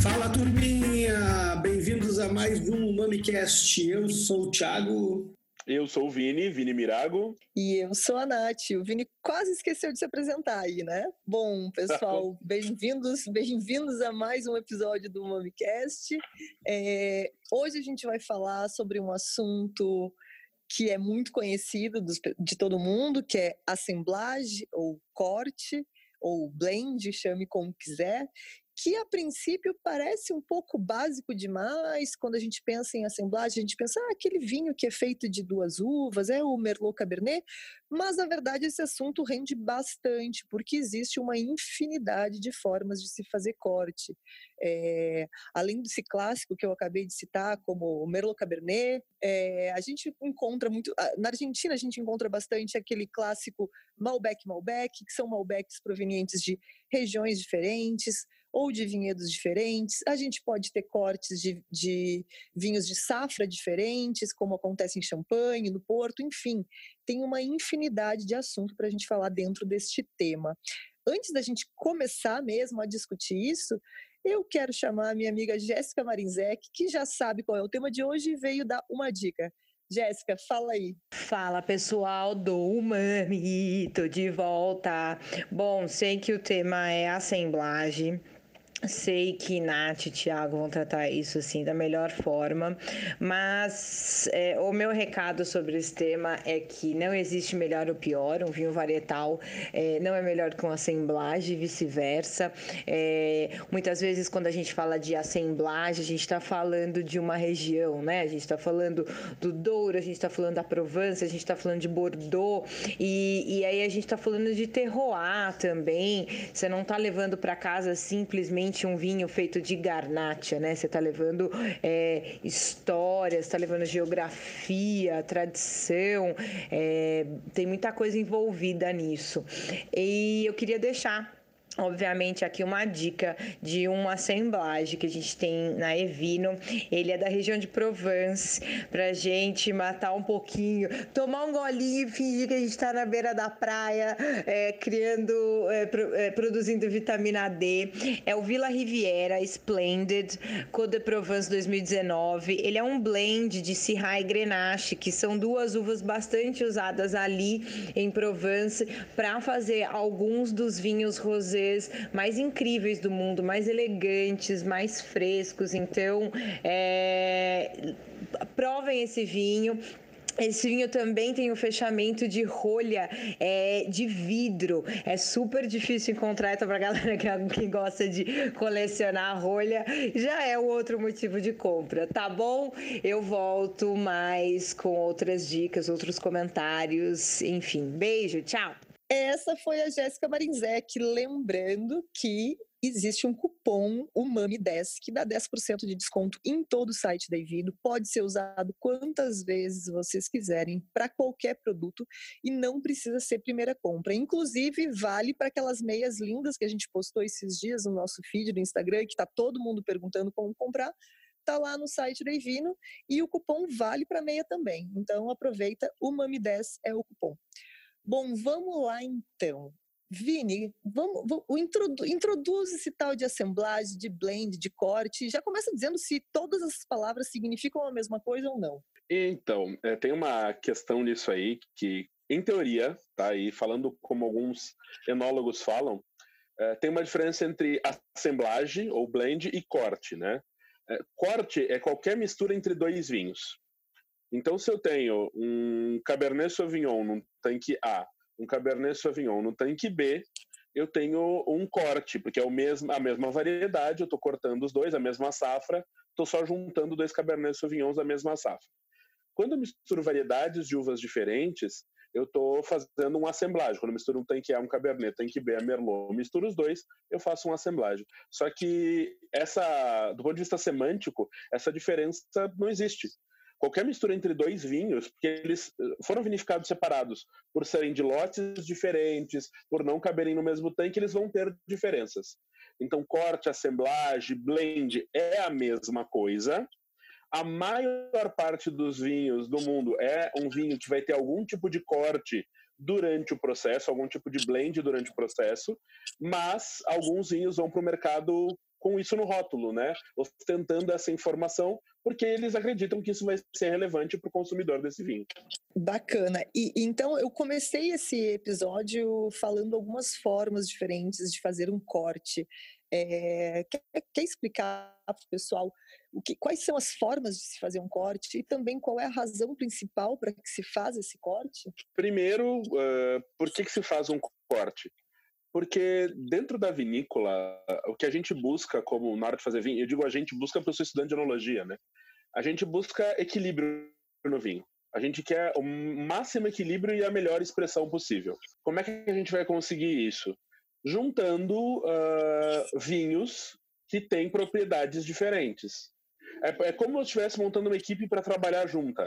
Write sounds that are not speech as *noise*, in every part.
Fala turminha, bem-vindos a mais um MamiCast. Eu sou o Thiago. Eu sou o Vini, Vini Mirago. E eu sou a Nath. O Vini quase esqueceu de se apresentar aí, né? Bom, pessoal, *laughs* bem-vindos, bem-vindos a mais um episódio do MamiCast. É, hoje a gente vai falar sobre um assunto que é muito conhecido dos, de todo mundo, que é assemblagem ou corte ou blend, chame como quiser, que a princípio parece um pouco básico demais. Quando a gente pensa em assemblagem, a gente pensa, ah, aquele vinho que é feito de duas uvas, é o Merlot Cabernet, mas na verdade esse assunto rende bastante, porque existe uma infinidade de formas de se fazer corte. É, além desse clássico que eu acabei de citar, como o Merlot Cabernet, é, a gente encontra muito. Na Argentina, a gente encontra bastante aquele clássico Malbec Malbec, que são Malbecs provenientes de regiões diferentes ou de vinhedos diferentes. A gente pode ter cortes de, de vinhos de safra diferentes, como acontece em Champagne, no Porto, enfim, tem uma infinidade de assunto para a gente falar dentro deste tema. Antes da gente começar mesmo a discutir isso, eu quero chamar a minha amiga Jéssica Marinzec, que já sabe qual é o tema de hoje e veio dar uma dica. Jéssica, fala aí. Fala pessoal do Umami, tô de volta. Bom, sei que o tema é assemblagem. Sei que Nath e Thiago vão tratar isso assim da melhor forma, mas é, o meu recado sobre esse tema é que não existe melhor ou pior. Um vinho varietal é, não é melhor que uma assemblagem, vice-versa. É, muitas vezes, quando a gente fala de assemblagem, a gente está falando de uma região, né? A gente está falando do Douro, a gente está falando da Provence, a gente está falando de Bordeaux, e, e aí a gente está falando de terroir também. Você não está levando para casa simplesmente somente um vinho feito de garnacha, né? Você está levando é, história, está levando geografia, tradição, é, tem muita coisa envolvida nisso. E eu queria deixar Obviamente, aqui uma dica de uma assemblagem que a gente tem na Evino. Ele é da região de Provence, pra gente matar um pouquinho, tomar um golinho e fingir que a gente tá na beira da praia, é, criando, é, pro, é, produzindo vitamina D. É o Villa Riviera Splendid Côte de Provence 2019. Ele é um blend de Syrah e Grenache, que são duas uvas bastante usadas ali em Provence para fazer alguns dos vinhos rosé mais incríveis do mundo, mais elegantes, mais frescos. Então, é, provem esse vinho. Esse vinho também tem o um fechamento de rolha é, de vidro. É super difícil encontrar, então, para galera que, que gosta de colecionar rolha, já é o outro motivo de compra, tá bom? Eu volto mais com outras dicas, outros comentários, enfim. Beijo, tchau! Essa foi a Jéssica Marinzec, lembrando que existe um cupom, o MAMI10, que dá 10% de desconto em todo o site da Evino. Pode ser usado quantas vezes vocês quiserem para qualquer produto e não precisa ser primeira compra. Inclusive, vale para aquelas meias lindas que a gente postou esses dias no nosso feed do Instagram, que está todo mundo perguntando como comprar. Tá lá no site da Evino e o cupom vale para meia também. Então aproveita, o MAMI10 é o cupom. Bom, vamos lá então. Vini, vamos, introdu, introduz esse tal de assemblagem, de blend, de corte. Já começa dizendo se todas essas palavras significam a mesma coisa ou não. Então, é, tem uma questão nisso aí que, em teoria, tá aí falando como alguns enólogos falam, é, tem uma diferença entre assemblagem ou blend e corte, né? É, corte é qualquer mistura entre dois vinhos. Então, se eu tenho um Cabernet Sauvignon no tanque A, um Cabernet Sauvignon no tanque B, eu tenho um corte, porque é o mesmo, a mesma variedade, eu estou cortando os dois, a mesma safra, estou só juntando dois Cabernet Sauvignons da mesma safra. Quando eu misturo variedades de uvas diferentes, eu estou fazendo uma assemblagem. Quando eu misturo um tanque A, um Cabernet, tanque B, a Merlot, misturo os dois, eu faço uma assemblagem. Só que essa, do ponto de vista semântico, essa diferença não existe qualquer mistura entre dois vinhos, porque eles eh, foram vinificados separados por serem de lotes diferentes, por não caberem no mesmo tanque, eles vão ter diferenças. Então, corte, assemblagem, blend é a mesma coisa. a maior parte dos vinhos do mundo é um vinho que vai ter algum tipo de corte durante o processo, algum tipo de blend durante o processo, mas alguns vinhos vão para o mercado com isso no rótulo, né? Ostentando essa informação, porque eles acreditam que isso vai ser relevante para o consumidor desse vinho. Bacana. E então eu comecei esse episódio falando algumas formas diferentes de fazer um corte. É, quer, quer, explicar para o pessoal o que, quais são as formas de se fazer um corte e também qual é a razão principal para que se faz esse corte? Primeiro, uh, por que, que se faz um corte? Porque dentro da vinícola, o que a gente busca como na hora de fazer vinho, eu digo a gente busca porque eu sou estudante de enologia, né? A gente busca equilíbrio no vinho. A gente quer o máximo equilíbrio e a melhor expressão possível. Como é que a gente vai conseguir isso? Juntando uh, vinhos que têm propriedades diferentes. É, é como se eu estivesse montando uma equipe para trabalhar junta.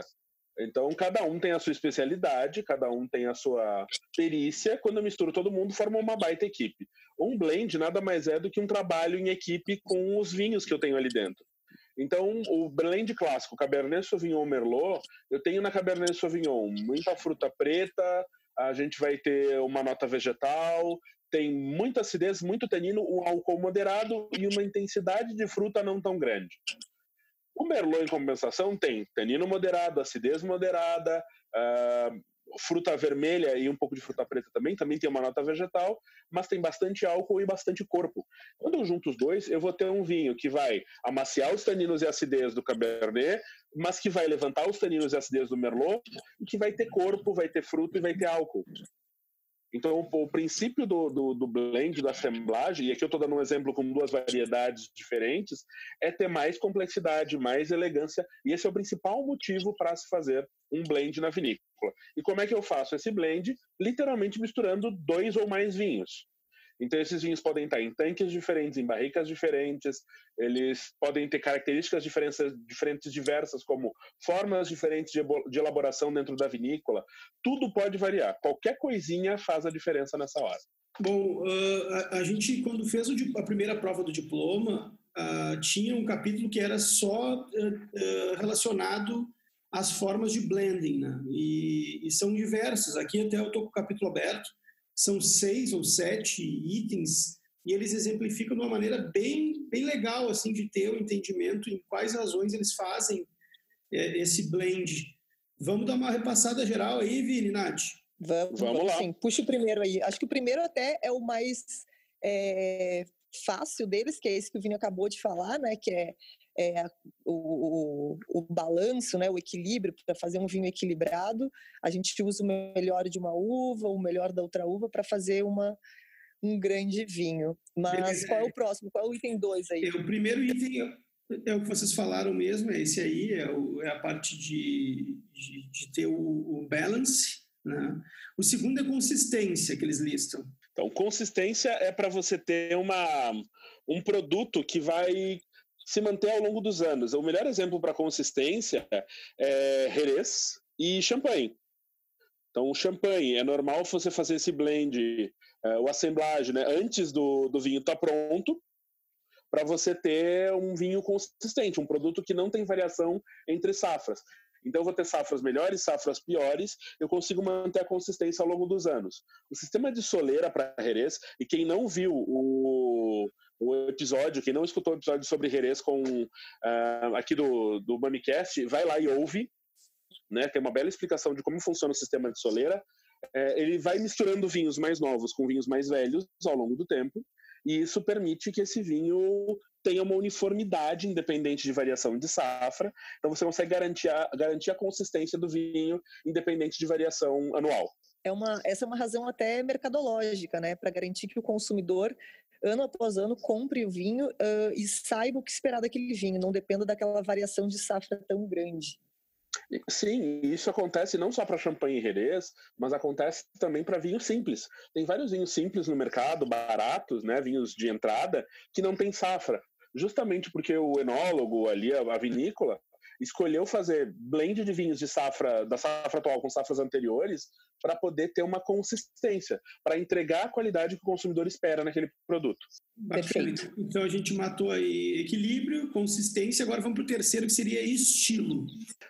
Então, cada um tem a sua especialidade, cada um tem a sua perícia. Quando eu misturo todo mundo, forma uma baita equipe. Um blend nada mais é do que um trabalho em equipe com os vinhos que eu tenho ali dentro. Então, o blend clássico, Cabernet Sauvignon Merlot, eu tenho na Cabernet Sauvignon muita fruta preta, a gente vai ter uma nota vegetal, tem muita acidez, muito tanino, um álcool moderado e uma intensidade de fruta não tão grande. O Merlot, em compensação, tem tanino moderado, acidez moderada, uh, fruta vermelha e um pouco de fruta preta também, também tem uma nota vegetal, mas tem bastante álcool e bastante corpo. Quando eu junto os dois, eu vou ter um vinho que vai amaciar os taninos e acidez do Cabernet, mas que vai levantar os taninos e acidez do Merlot, e que vai ter corpo, vai ter fruto e vai ter álcool. Então, o princípio do, do, do blend, da assemblagem, e aqui eu estou dando um exemplo com duas variedades diferentes, é ter mais complexidade, mais elegância, e esse é o principal motivo para se fazer um blend na vinícola. E como é que eu faço esse blend? Literalmente misturando dois ou mais vinhos. Então, esses vinhos podem estar em tanques diferentes, em barricas diferentes, eles podem ter características diferentes, diferentes diversas, como formas diferentes de, de elaboração dentro da vinícola. Tudo pode variar. Qualquer coisinha faz a diferença nessa hora. Bom, uh, a, a, gente, quando fez o, a primeira prova do diploma, uh, tinha um capítulo que era só uh, relacionado às formas de blending, né? E, e são diversas. Aqui até eu estou com o capítulo aberto são seis ou sete itens e eles exemplificam de uma maneira bem, bem legal assim de ter o um entendimento em quais razões eles fazem é, esse blend. Vamos dar uma repassada geral aí, Vini, Nath? Vamos, vamos lá. Sim. Puxa o primeiro aí. Acho que o primeiro até é o mais é, fácil deles, que é esse que o Vini acabou de falar, né? Que é é, o, o, o, balanço, né, o equilíbrio, para fazer um vinho equilibrado, a gente usa o melhor de uma uva, o melhor da outra uva, para fazer uma, um grande vinho. Mas qual é o próximo? Qual é o item 2 aí? É, o primeiro item é, é, o que vocês falaram mesmo, é esse aí, é, o, é a parte de, de, de ter o, o balance. Né? O segundo é consistência, que eles listam. Então, consistência é para você ter uma, um produto que vai se manter ao longo dos anos. O melhor exemplo para consistência é Jerez e champanhe. Então, o champanhe, é normal você fazer esse blend, é, o assemblagem, né, antes do, do vinho estar tá pronto, para você ter um vinho consistente, um produto que não tem variação entre safras. Então, eu vou ter safras melhores, safras piores, eu consigo manter a consistência ao longo dos anos. O sistema de soleira para Jerez, e quem não viu o, o episódio, quem não escutou o episódio sobre Jerez com uh, aqui do, do Mamicast, vai lá e ouve, né? Tem uma bela explicação de como funciona o sistema de soleira. É, ele vai misturando vinhos mais novos com vinhos mais velhos ao longo do tempo, e isso permite que esse vinho tenha uma uniformidade independente de variação de safra. Então você consegue garantir a, garantir a consistência do vinho independente de variação anual. É uma, essa é uma razão até mercadológica, né, para garantir que o consumidor ano após ano, compre o vinho uh, e saiba o que esperar daquele vinho, não dependa daquela variação de safra tão grande. Sim, isso acontece não só para champanhe Jerez, mas acontece também para vinho simples. Tem vários vinhos simples no mercado, baratos, né, vinhos de entrada, que não tem safra. Justamente porque o enólogo ali, a vinícola, escolheu fazer blend de vinhos de safra da safra atual com safras anteriores para poder ter uma consistência, para entregar a qualidade que o consumidor espera naquele produto. Perfeito. Então a gente matou aí equilíbrio, consistência, agora vamos para o terceiro que seria estilo.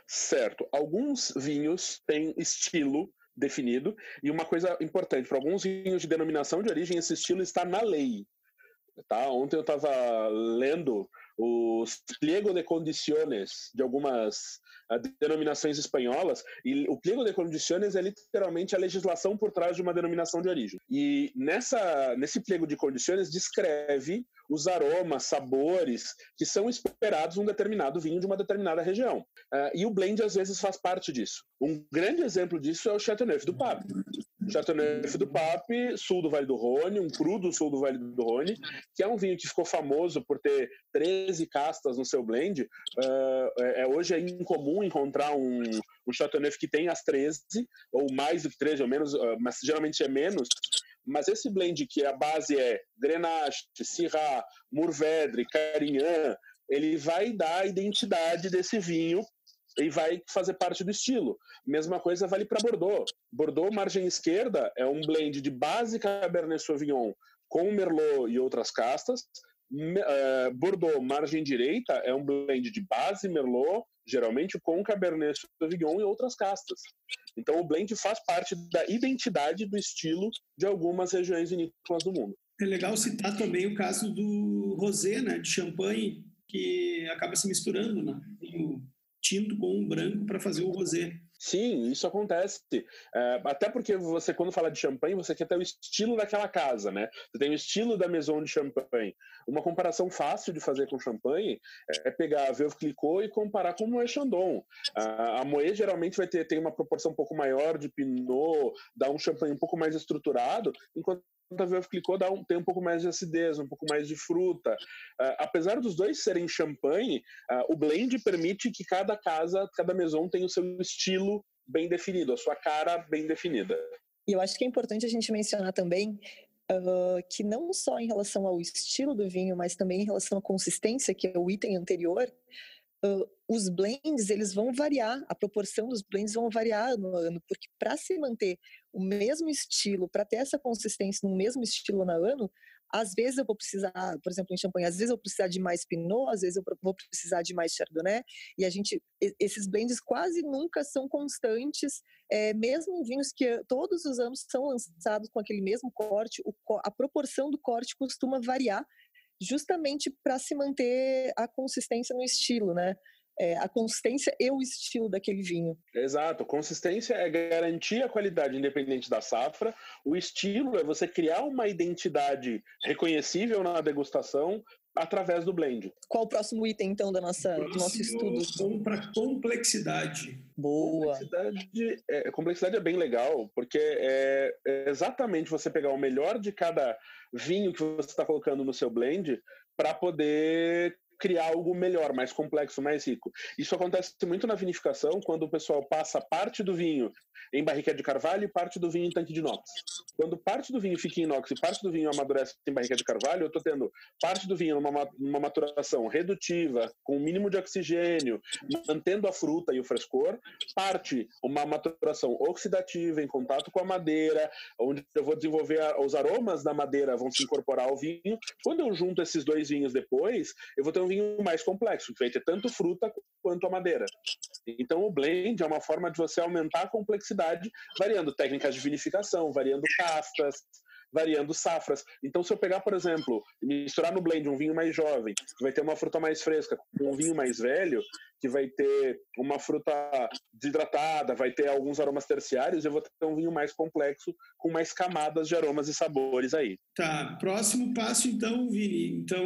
Certo. Alguns vinhos têm estilo definido e uma coisa importante, para alguns vinhos de denominação de origem, esse estilo está na lei. Tá? Ontem eu estava lendo os pliego de condiciones de algumas uh, denominações espanholas, e o pliego de condiciones é literalmente a legislação por trás de uma denominação de origem. E nessa, nesse pliego de condiciones descreve os aromas, sabores que são esperados num determinado vinho de uma determinada região. Uh, e o blend às vezes faz parte disso. Um grande exemplo disso é o Chateauneuf do Pape. Chateauneuf do Pape, sul do Vale do Rhône, um cru do sul do Vale do Rhône, que é um vinho que ficou famoso por ter 13 castas no seu blend. Uh, é, hoje é incomum encontrar um, um Chateauneuf que tem as 13, ou mais do que 13, ou menos, uh, mas geralmente é menos. Mas esse blend que a base é Grenache, Syrah, Mourvèdre, Carignan, ele vai dar a identidade desse vinho e vai fazer parte do estilo. Mesma coisa vale para Bordeaux. Bordeaux, margem esquerda, é um blend de base Cabernet Sauvignon com Merlot e outras castas. Uh, Bordeaux, margem direita, é um blend de base Merlot, geralmente com Cabernet Sauvignon e outras castas. Então, o blend faz parte da identidade do estilo de algumas regiões vinícolas do mundo. É legal citar também o caso do rosé, né, de champanhe, que acaba se misturando, né? O tinto com o branco para fazer o rosé. Sim, isso acontece. É, até porque você, quando fala de champanhe, você quer ter o estilo daquela casa, né? Você tem o estilo da maison de champanhe. Uma comparação fácil de fazer com champanhe é pegar a Veuve Clicquot e comparar com o Moët Chandon. A, a Moët geralmente vai ter tem uma proporção um pouco maior de pinot, dá um champanhe um pouco mais estruturado, enquanto a Veuve dá um, tem um pouco mais de acidez, um pouco mais de fruta. Uh, apesar dos dois serem champanhe, uh, o blend permite que cada casa, cada maison tenha o seu estilo bem definido, a sua cara bem definida. E eu acho que é importante a gente mencionar também uh, que não só em relação ao estilo do vinho, mas também em relação à consistência, que é o item anterior, uh, os blends eles vão variar, a proporção dos blends vão variar no ano, porque para se manter o mesmo estilo, para ter essa consistência no mesmo estilo no ano, às vezes eu vou precisar, por exemplo, em champanhe, às vezes eu vou precisar de mais pinot, às vezes eu vou precisar de mais chardonnay, e a gente, esses blends quase nunca são constantes, é, mesmo em vinhos que todos os anos são lançados com aquele mesmo corte, o, a proporção do corte costuma variar, justamente para se manter a consistência no estilo, né? É, a consistência e o estilo daquele vinho. Exato. Consistência é garantir a qualidade independente da safra. O estilo é você criar uma identidade reconhecível na degustação através do blend. Qual o próximo item, então, da nossa, próximo, do nosso estudo? Vamos para complexidade. Boa. Complexidade é, complexidade é bem legal, porque é, é exatamente você pegar o melhor de cada vinho que você está colocando no seu blend para poder criar algo melhor, mais complexo, mais rico. Isso acontece muito na vinificação, quando o pessoal passa parte do vinho em barrica de carvalho e parte do vinho em tanque de inox. Quando parte do vinho fica em inox e parte do vinho amadurece em barrica de carvalho, eu estou tendo parte do vinho numa, numa maturação redutiva, com o mínimo de oxigênio, mantendo a fruta e o frescor, parte uma maturação oxidativa em contato com a madeira, onde eu vou desenvolver os aromas da madeira vão se incorporar ao vinho. Quando eu junto esses dois vinhos depois, eu vou ter um vinho mais complexo, que vai ter tanto fruta quanto a madeira. Então o blend é uma forma de você aumentar a complexidade, variando técnicas de vinificação, variando castas, variando safras. Então, se eu pegar, por exemplo, misturar no blend um vinho mais jovem, que vai ter uma fruta mais fresca, com um vinho mais velho, que vai ter uma fruta desidratada, vai ter alguns aromas terciários, eu vou ter um vinho mais complexo, com mais camadas de aromas e sabores aí. Tá, próximo passo então, Vini. Então,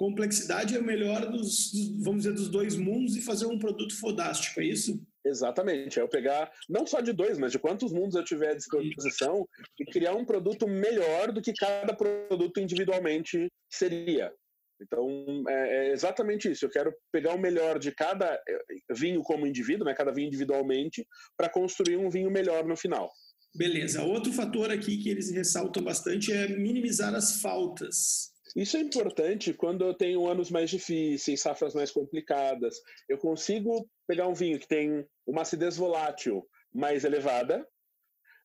complexidade é o melhor dos, vamos dizer, dos dois mundos e fazer um produto fodástico, é isso? Exatamente, é eu pegar não só de dois, mas de quantos mundos eu tiver à disposição e criar um produto melhor do que cada produto individualmente seria. Então, é, é exatamente isso. Eu quero pegar o melhor de cada eh, vinho como indivíduo, né, cada vinho individualmente, para construir um vinho melhor no final. Beleza. Outro fator aqui que eles ressaltam bastante é minimizar as faltas. Isso é importante quando eu tenho anos mais difíceis, safras mais complicadas. Eu consigo pegar um vinho que tem uma acidez volátil mais elevada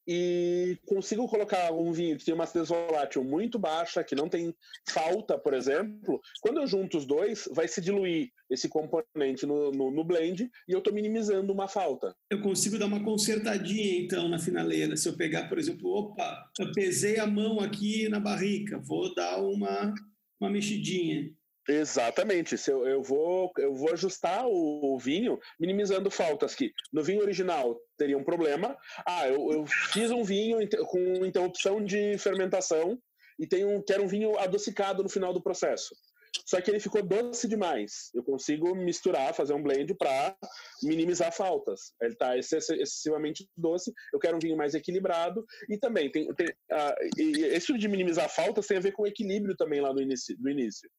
e consigo colocar um vinho que tem uma acidez volátil muito baixa, que não tem falta, por exemplo, quando eu junto os dois, vai se diluir esse componente no, no, no blend e eu estou minimizando uma falta. Eu consigo dar uma consertadinha, então, na finaleira. Se eu pegar, por exemplo, opa, eu pesei a mão aqui na barrica, vou dar uma, uma mexidinha. Exatamente. Se eu, eu, vou, eu vou ajustar o, o, vinho, minimizando faltas que no vinho original teria um problema. Ah, eu, eu fiz um vinho com interrupção de fermentação e um, quero um vinho adocicado no final do processo. Só que ele ficou doce demais. Eu consigo misturar, fazer um blend para minimizar faltas. Ele está excessivamente doce. Eu quero um vinho mais equilibrado. E também tem, tem uh, e esse de minimizar faltas tem a ver com o equilíbrio também lá no início. Do início.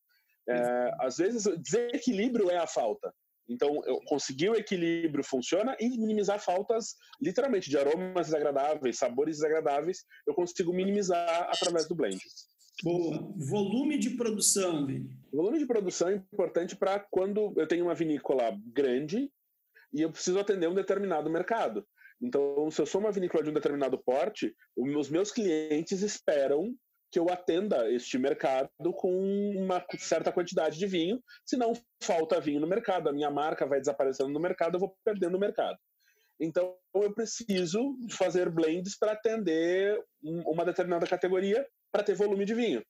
É, às vezes, desequilíbrio é a falta. Então, eu conseguir o equilíbrio funciona e minimizar faltas, literalmente, de aromas desagradáveis, sabores desagradáveis, eu consigo minimizar através do blend. Boa. Volume de produção, Vini. Volume de produção é importante para quando eu tenho uma vinícola grande e eu preciso atender um determinado mercado. Então, se eu sou uma vinícola de um determinado porte, os meus clientes esperam que eu atenda este mercado com uma certa quantidade de vinho, senão falta vinho no mercado, a minha marca vai desaparecendo no mercado, eu vou perdendo o mercado. Então eu preciso fazer blends para atender uma determinada categoria para ter volume de vinho.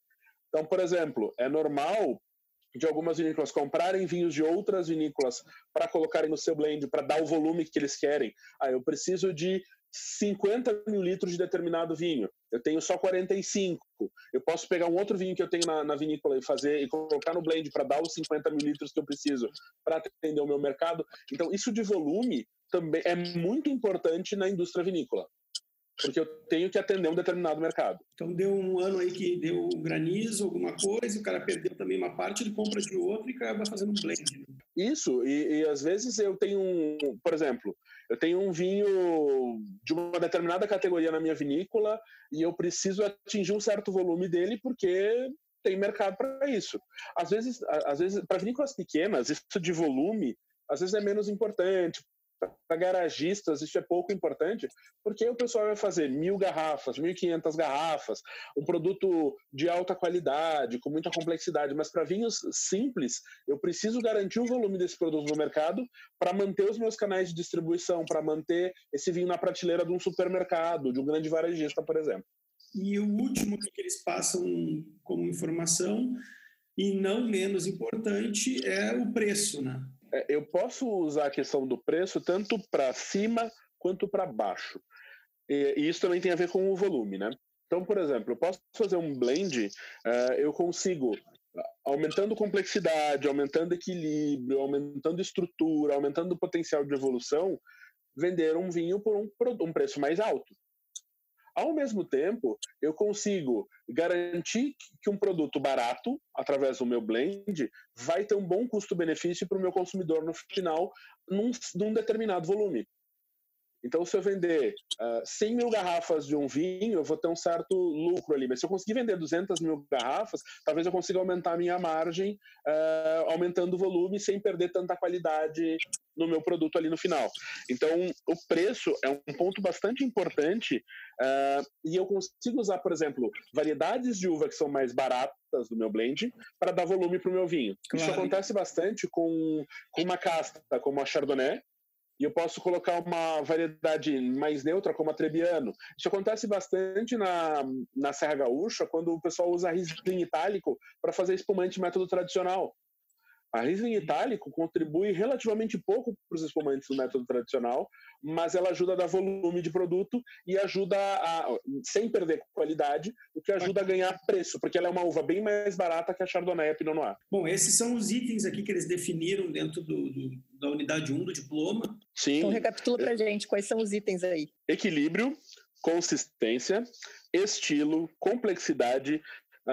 Então, por exemplo, é normal de algumas vinícolas comprarem vinhos de outras vinícolas para colocarem no seu blend, para dar o volume que eles querem. Ah, eu preciso de 50 mil litros de determinado vinho. Eu tenho só 45. Eu posso pegar um outro vinho que eu tenho na, na vinícola e fazer e colocar no blend para dar os 50 mil litros que eu preciso para atender o meu mercado. Então, isso de volume também é muito importante na indústria vinícola porque eu tenho que atender um determinado mercado. Então deu um ano aí que deu granizo, alguma coisa, o cara perdeu também uma parte, ele compra de outro e acaba fazendo um blend. Né? Isso, e, e, às vezes eu tenho um, por exemplo, eu tenho um vinho de uma determinada categoria na minha vinícola e eu preciso atingir um certo volume dele porque tem mercado para isso. Às vezes, às vezes para vinícolas pequenas, isso de volume às vezes é menos importante, para garagistas isso é pouco importante, porque o pessoal vai fazer mil garrafas, mil e quinhentas garrafas, um produto de alta qualidade, com muita complexidade, mas para vinhos simples, eu preciso garantir o volume desse produto no mercado para manter os meus canais de distribuição, para manter esse vinho na prateleira de um supermercado, de um grande varejista, por exemplo. E o último que eles passam como informação, e não menos importante, é o preço, né? É, eu posso usar a questão do preço tanto para cima quanto para baixo. E, e, isso também tem a ver com o volume, né? Então, por exemplo, eu posso fazer um blend, uh, eu consigo, aumentando complexidade, aumentando equilíbrio, aumentando estrutura, aumentando o potencial de evolução, vender um vinho por um, um preço mais alto. Ao mesmo tempo, eu consigo garantir que um produto barato, através do meu blend, vai ter um bom custo-benefício para o meu consumidor no final, num, num determinado volume. Então, se eu vender uh, ah, 100 mil garrafas de um vinho, eu vou ter um certo lucro ali. Mas se eu conseguir vender 200 mil garrafas, talvez eu consiga aumentar a minha margem, uh, aumentando o volume, sem perder tanta qualidade no meu produto ali no final. Então, o preço é um ponto bastante importante uh, e eu consigo usar, por exemplo, variedades de uva que são mais baratas do meu blend para dar volume para o meu vinho. Claro. Isso acontece bastante com, com uma casta como a Chardonnay, e eu posso colocar uma variedade mais neutra, como a Trebbiano. Isso acontece bastante na, na Serra Gaúcha, quando o pessoal usa Riesling itálico para fazer espumante método tradicional. A Riesling itálico contribui relativamente pouco para os espumantes do método tradicional, mas ela ajuda a dar volume de produto e ajuda a, sem perder qualidade, o que ajuda a ganhar preço, porque ela é uma uva bem mais barata que a Chardonnay e a Pinot Noir. Bom, esses são os itens aqui que eles definiram dentro do, do, da unidade 1 do diploma. Sim. Então recapitula para gente quais são os itens aí. Equilíbrio, consistência, estilo, complexidade,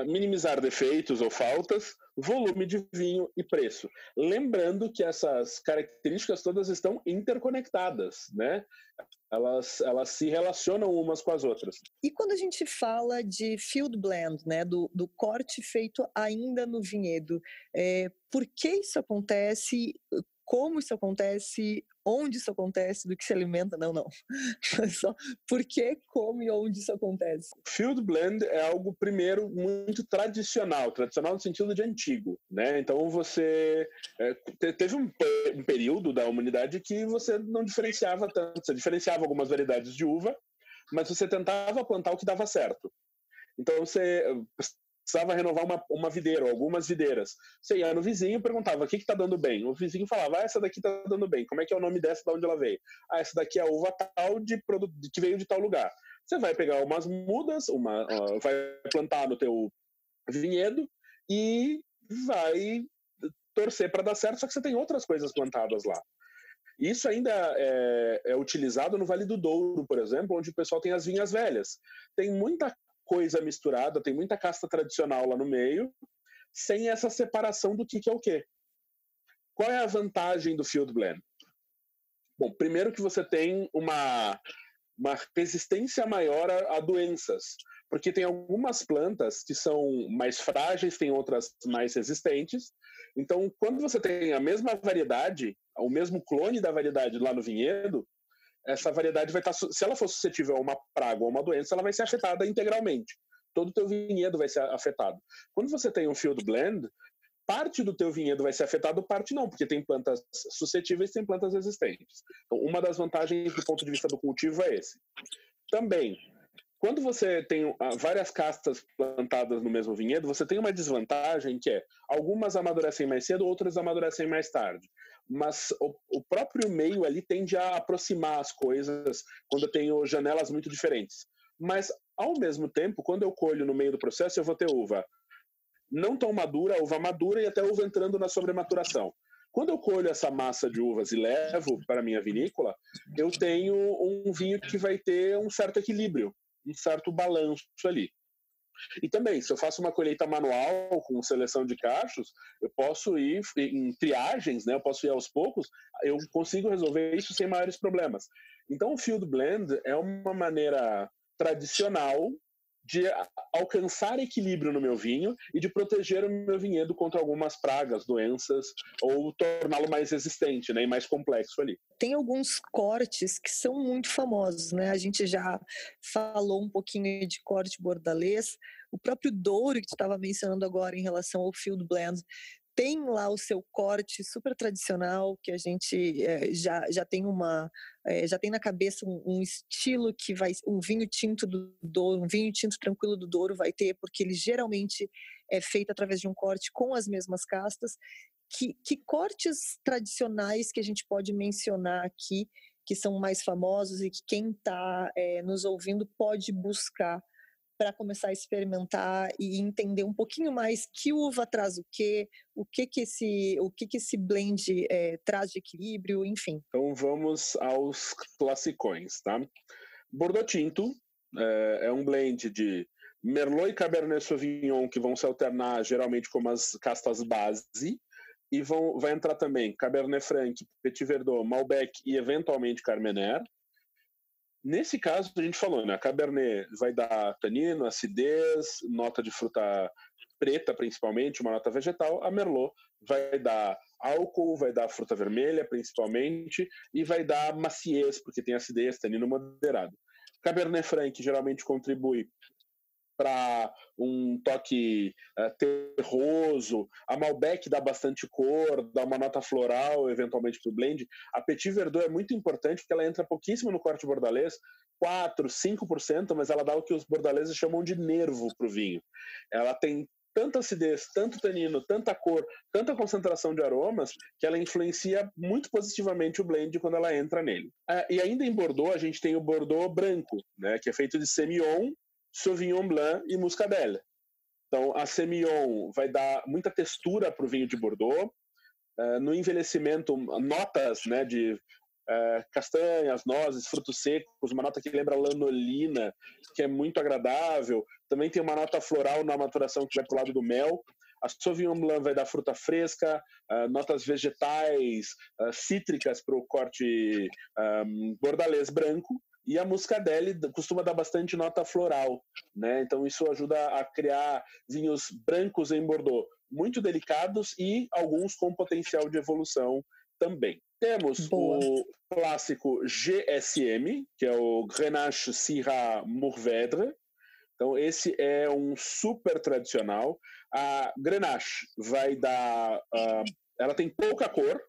minimizar defeitos ou faltas, volume de vinho e preço. Lembrando que essas características todas estão interconectadas, né? Elas, elas se relacionam umas com as outras. E quando a gente fala de field blend, né, do, do corte feito ainda no vinhedo, é, por que isso acontece? Como isso acontece? onde isso acontece, do que se alimenta, não, não. *laughs* Só por que, como e onde isso acontece. Field blend é algo, primeiro, muito tradicional, tradicional no sentido de antigo, né? Então você é, teve um, um período da humanidade que você não diferenciava tanto, você diferenciava algumas variedades de uva, mas você tentava plantar o que dava certo. Então você precisava renovar uma, uma videira, ou algumas videiras. Você ia no vizinho e perguntava, o que está dando bem? O vizinho falava, ah, essa daqui está dando bem. Como é que é o nome dessa, de onde ela veio? Ah, essa daqui é a uva tal de produto que veio de tal lugar. Você vai pegar umas mudas, uma, uh, vai plantar no teu vinhedo e vai torcer para dar certo, só que você tem outras coisas plantadas lá. Isso ainda é, é, utilizado no Vale do Douro, por exemplo, onde o pessoal tem as vinhas velhas. Tem muita coisa misturada, tem muita casta tradicional lá no meio, sem essa separação do que, que é o que. Qual é a vantagem do Field Blend? Bom, primeiro que você tem uma, uma resistência maior a, a doenças, porque tem algumas plantas que são mais frágeis, tem outras mais resistentes. Então, quando você tem a mesma variedade, o mesmo clone da variedade lá no vinhedo, essa variedade vai estar, se ela for suscetível a uma praga ou uma doença, ela vai ser afetada integralmente. Todo o teu vinhedo vai ser afetado. Quando você tem um field blend, parte do teu vinhedo vai ser afetado, parte não, porque tem plantas suscetíveis e tem plantas resistentes. Então, uma das vantagens do ponto de vista do cultivo é esse. Também, quando você tem ah, várias castas plantadas no mesmo vinhedo, você tem uma desvantagem que é algumas amadurecem mais cedo, outras amadurecem mais tarde mas o, o, próprio meio ali tende a aproximar as coisas quando eu tenho janelas muito diferentes. Mas, ao mesmo tempo, quando eu colho no meio do processo, eu vou ter uva não tão madura, uva madura e até uva entrando na sobrematuração. Quando eu colho essa massa de uvas e levo para minha vinícola, eu tenho um vinho que vai ter um certo equilíbrio, um certo balanço ali. E também, se eu faço uma colheita manual com seleção de cachos, eu posso ir em triagens, né? Eu posso ir aos poucos, eu consigo resolver isso sem maiores problemas. Então, o field blend é uma maneira tradicional de alcançar equilíbrio no meu vinho e de proteger o meu vinhedo contra algumas pragas, doenças ou torná-lo mais resistente, né, e mais complexo ali. Tem alguns cortes que são muito famosos, né? A gente já falou um pouquinho de corte bordalês, o próprio Douro que estava mencionando agora em relação ao field blend tem lá o seu corte super tradicional que a gente é, já, já tem uma é, já tem na cabeça um, um, estilo que vai um vinho tinto do Douro um vinho tinto tranquilo do Douro vai ter porque ele geralmente é feito através de um corte com as mesmas castas que, que cortes tradicionais que a gente pode mencionar aqui que são mais famosos e que quem está é, nos ouvindo pode buscar para começar a experimentar e entender um pouquinho mais que uva traz o quê, o que que esse, o que que esse blend é, traz de equilíbrio, enfim. Então vamos aos classicões, tá? Bordeaux Tinto é, é um blend de Merlot e Cabernet Sauvignon que vão se alternar geralmente como as castas base e vão, vai entrar também Cabernet Franc, Petit Verdot, Malbec e eventualmente Carmener. Nesse caso, a gente falou, né? A Cabernet vai dar tanino, acidez, nota de fruta preta, principalmente, uma nota vegetal. A Merlot vai dar álcool, vai dar fruta vermelha, principalmente, e vai dar maciez, porque tem acidez, tanino moderado. Cabernet Franc geralmente contribui para um toque uh, terroso. A Malbec dá bastante cor, dá uma nota floral, eventualmente, para o blend. A Petit Verdot é muito importante porque ela entra pouquíssimo no corte bordalês, 4, 5%, mas ela dá o que os bordaleses chamam de nervo para o vinho. Ela tem tanta acidez, tanto tanino, tanta cor, tanta concentração de aromas, que ela influencia muito positivamente o blend quando ela entra nele. Uh, e ainda em Bordeaux, a gente tem o Bordeaux branco, né, que é feito de Semillon Sauvignon Blanc e Muscadelle. Então, a Semillon vai dar muita textura para o vinho de Bordeaux. Uh, no envelhecimento, notas né, de uh, castanhas, nozes, frutos secos, uma nota que lembra lanolina, que é muito agradável. Também tem uma nota floral na maturação que vai para o lado do mel. A Sauvignon Blanc vai dar fruta fresca, uh, notas vegetais, cítricas para o corte um, bordalês branco. E a muscadelli costuma dar bastante nota floral, né? Então isso ajuda a criar vinhos brancos em Bordeaux, muito delicados e alguns com potencial de evolução também. Temos Boa. o clássico GSM, que é o Grenache Syrah Mourvèdre. Então esse é um super tradicional. A Grenache vai dar, uh, ela tem pouca cor,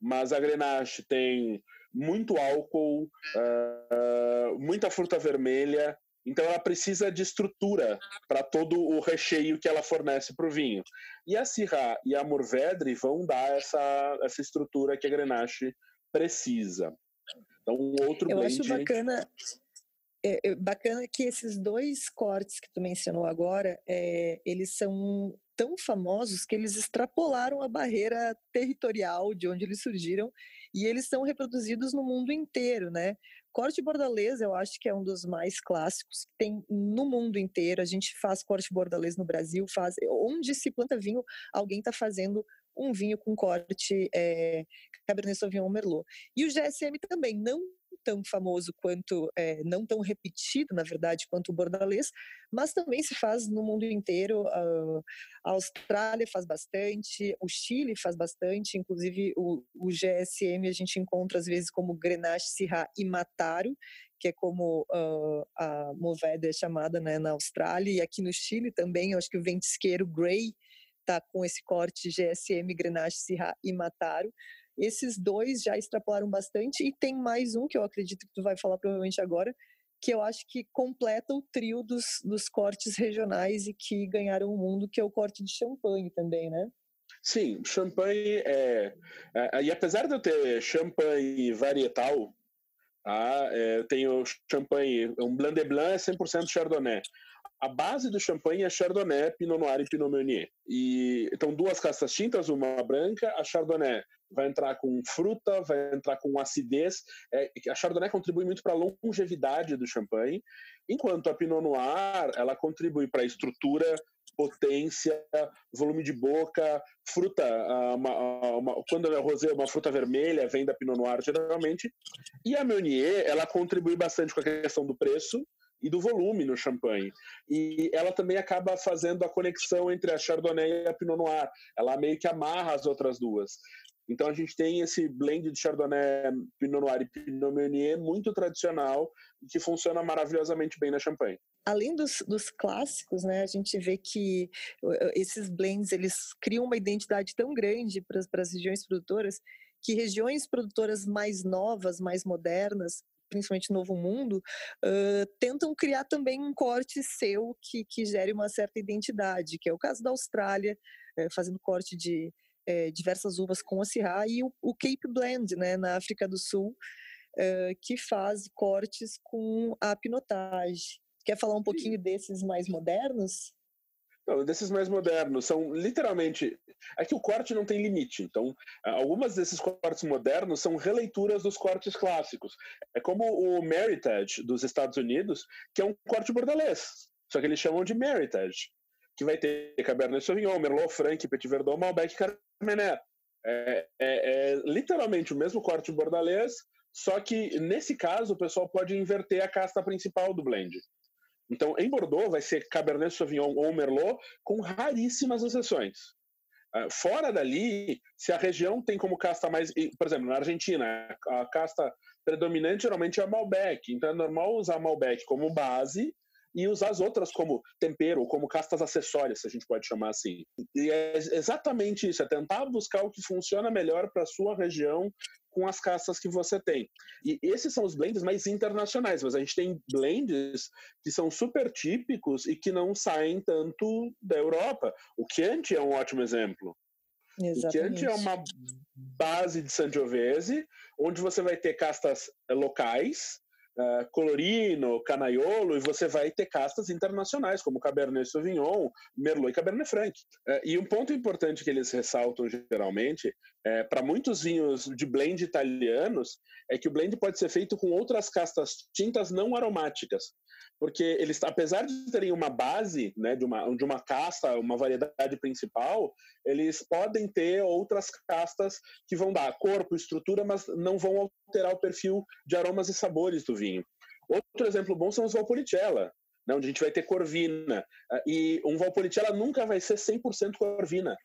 mas a Grenache tem muito álcool, uh, muita fruta vermelha, então ela precisa de estrutura para todo o recheio que ela fornece para o vinho. E a Syrah e a Mourvèdre vão dar essa, essa estrutura que a Grenache precisa. Então, um outro Eu blend... acho bacana, é, é, bacana que esses dois cortes que tu mencionou agora, é, eles são tão famosos que eles extrapolaram a barreira territorial de onde eles surgiram e eles são reproduzidos no mundo inteiro, né? Corte bordalês, eu acho que é um dos mais clássicos que tem no mundo inteiro. A gente faz corte bordalês no Brasil, faz onde se planta vinho, alguém está fazendo um vinho com corte é, Cabernet Sauvignon Merlot. E o GSM também, não tão famoso quanto, é, não tão repetido, na verdade, quanto o bordalês, mas também se faz no mundo inteiro. a Austrália faz bastante, o Chile faz bastante, inclusive o, o GSM a gente encontra às vezes como Grenache, Syrah e Mataro, que é como uh, a Moveda é chamada né, na Austrália, e aqui no Chile também, eu acho que o ventisqueiro Grey está com esse corte GSM, Grenache, Syrah e Mataro. Esses dois já extrapolaram bastante e tem mais um que eu acredito que tu vai falar provavelmente agora, que eu acho que completa o trio dos, dos cortes regionais e que ganharam o mundo, que é o corte de champanhe também, né? Sim, champanhe é, é, e apesar de eu ter champanhe varietal, tá, é, eu tenho champanhe, um Blanc de Blanc é 100% Chardonnay. A base do champanhe é Chardonnay, Pinot Noir e Pinot Meunier. E então duas castas tintas, uma branca, a Chardonnay vai entrar com fruta, vai entrar com acidez. É, a Chardonnay contribui muito para a longevidade do champanhe, enquanto a Pinot Noir ela contribui para a estrutura, potência, volume de boca, fruta. Uma, uma, quando é rosé, uma fruta vermelha vem da Pinot Noir geralmente. E a Meunier ela contribui bastante com a questão do preço e do volume no champanhe. E ela também acaba fazendo a conexão entre a Chardonnay e a Pinot Noir. Ela meio que amarra as outras duas. Então a gente tem esse blend de Chardonnay, Pinot Noir e Pinot Meunier muito tradicional que funciona maravilhosamente bem na champanhe. Além dos, dos clássicos, né, a gente vê que esses blends eles criam uma identidade tão grande para as regiões produtoras que regiões produtoras mais novas, mais modernas, principalmente Novo Mundo, uh, tentam criar também um corte seu que, que gere uma certa identidade, que é o caso da Austrália, uh, fazendo corte de é, diversas uvas com a Syrah e o, o, Cape Blend, né, na África do Sul, é, que faz cortes com a pinotage. Quer falar um pouquinho desses mais modernos? Não, desses mais modernos são literalmente. É que o corte não tem limite. Então, algumas desses cortes modernos são releituras dos cortes clássicos. É como o Meritage dos Estados Unidos, que é um corte bordalês. Só que eles chamam de Meritage que vai ter Cabernet Sauvignon, Merlot, Franc, Petit Verdot, Malbec, Carmener. É, é, é, literalmente o mesmo corte bordalês, só que nesse caso o pessoal pode inverter a casta principal do blend. Então, em Bordeaux vai ser Cabernet Sauvignon ou Merlot, com raríssimas exceções. Uh, fora dali, se a região tem como casta mais. Por exemplo, na Argentina, a casta predominante geralmente é a Malbec. Então é normal usar Malbec como base e usar as outras como tempero, ou como castas acessórias, se a gente pode chamar assim. E é exatamente isso, é tentar buscar o que funciona melhor para a sua região com as castas que você tem. E esses são os blends mais internacionais, mas a gente tem blends que são super típicos e que não saem tanto da Europa. O Chianti é um ótimo exemplo. Exatamente. O Chianti é uma base de Sangiovese, onde você vai ter castas locais, uh, Colorino, Canaiolo, e você vai ter castas internacionais, como Cabernet Sauvignon, Merlot e Cabernet Franc. Uh, e um ponto importante que eles ressaltam geralmente, é, para muitos vinhos de blend italianos, é que o blend pode ser feito com outras castas tintas não aromáticas porque eles, apesar de terem uma base, né, de uma, de uma casta, uma variedade principal, eles podem ter outras castas que vão dar corpo, estrutura, mas não vão alterar o perfil de aromas e sabores do vinho. Outro exemplo bom são os Valpolicella, né, onde a gente vai ter corvina. Ah, e um Valpolicella nunca vai ser 100% corvina.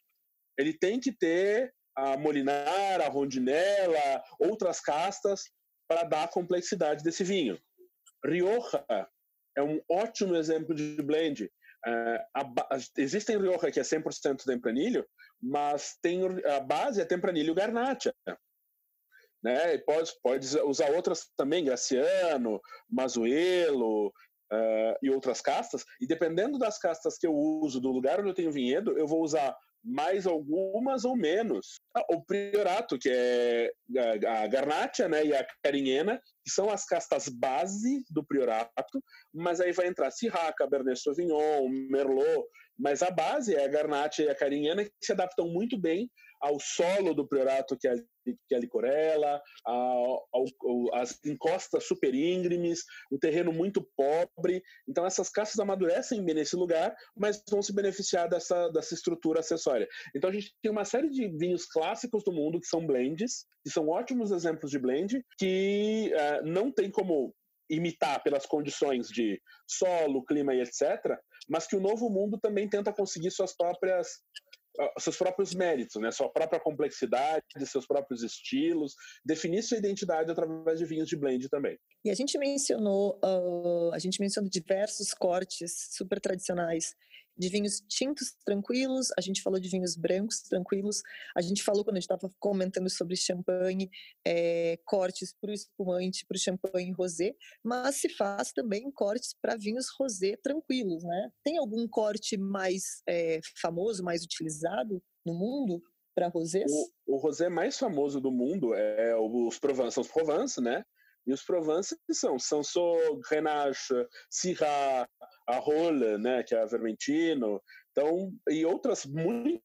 Ele tem que ter a Molinar, a Rondinella, outras castas para dar a complexidade desse vinho. Rioja é um ótimo exemplo de blend. Uh, a, a, existem Rioja que é 100% tempranilho, mas tem a base é tempranilho garnacha. Né? E pode, pode usar outras também, Graciano, Mazuelo uh, e outras castas. E dependendo das castas que eu uso, do lugar onde eu tenho vinhedo, eu vou usar mais algumas ou menos. Ah, o priorato, que é a garnacha né, e a carinhena, que são as castas base do priorato, mas aí vai entrar Syrah, Cabernet Sauvignon, Merlot, mas a base é a garnacha e a carinhena, que se adaptam muito bem ao solo do priorato, que é, que é a ao, as encostas super íngremes, o terreno muito pobre. Então, essas castas amadurecem bem nesse lugar, mas vão se beneficiar dessa, dessa estrutura acessória. Então, a gente tem uma série de vinhos clássicos do mundo que são blends, que são ótimos exemplos de blend, que uh, não tem como imitar pelas condições de solo, clima e etc., mas que o novo mundo também tenta conseguir suas próprias seus próprios méritos, né? sua própria complexidade, seus próprios estilos, definir sua identidade através de vinhos de blend também. E a gente mencionou, uh, a gente mencionou diversos cortes super tradicionais de vinhos tintos tranquilos, a gente falou de vinhos brancos tranquilos, a gente falou quando a gente estava comentando sobre champanhe, é, cortes para o espumante, para o champanhe rosé, mas se faz também cortes para vinhos rosé tranquilos, né? Tem algum corte mais é, famoso, mais utilizado no mundo para rosés? O, o rosé mais famoso do mundo é os Provence, são os Provence, né? E os Provence são Sanso, Grenache, Syrah, Arrola, né, que é a Vermentino. Então, e outras muitas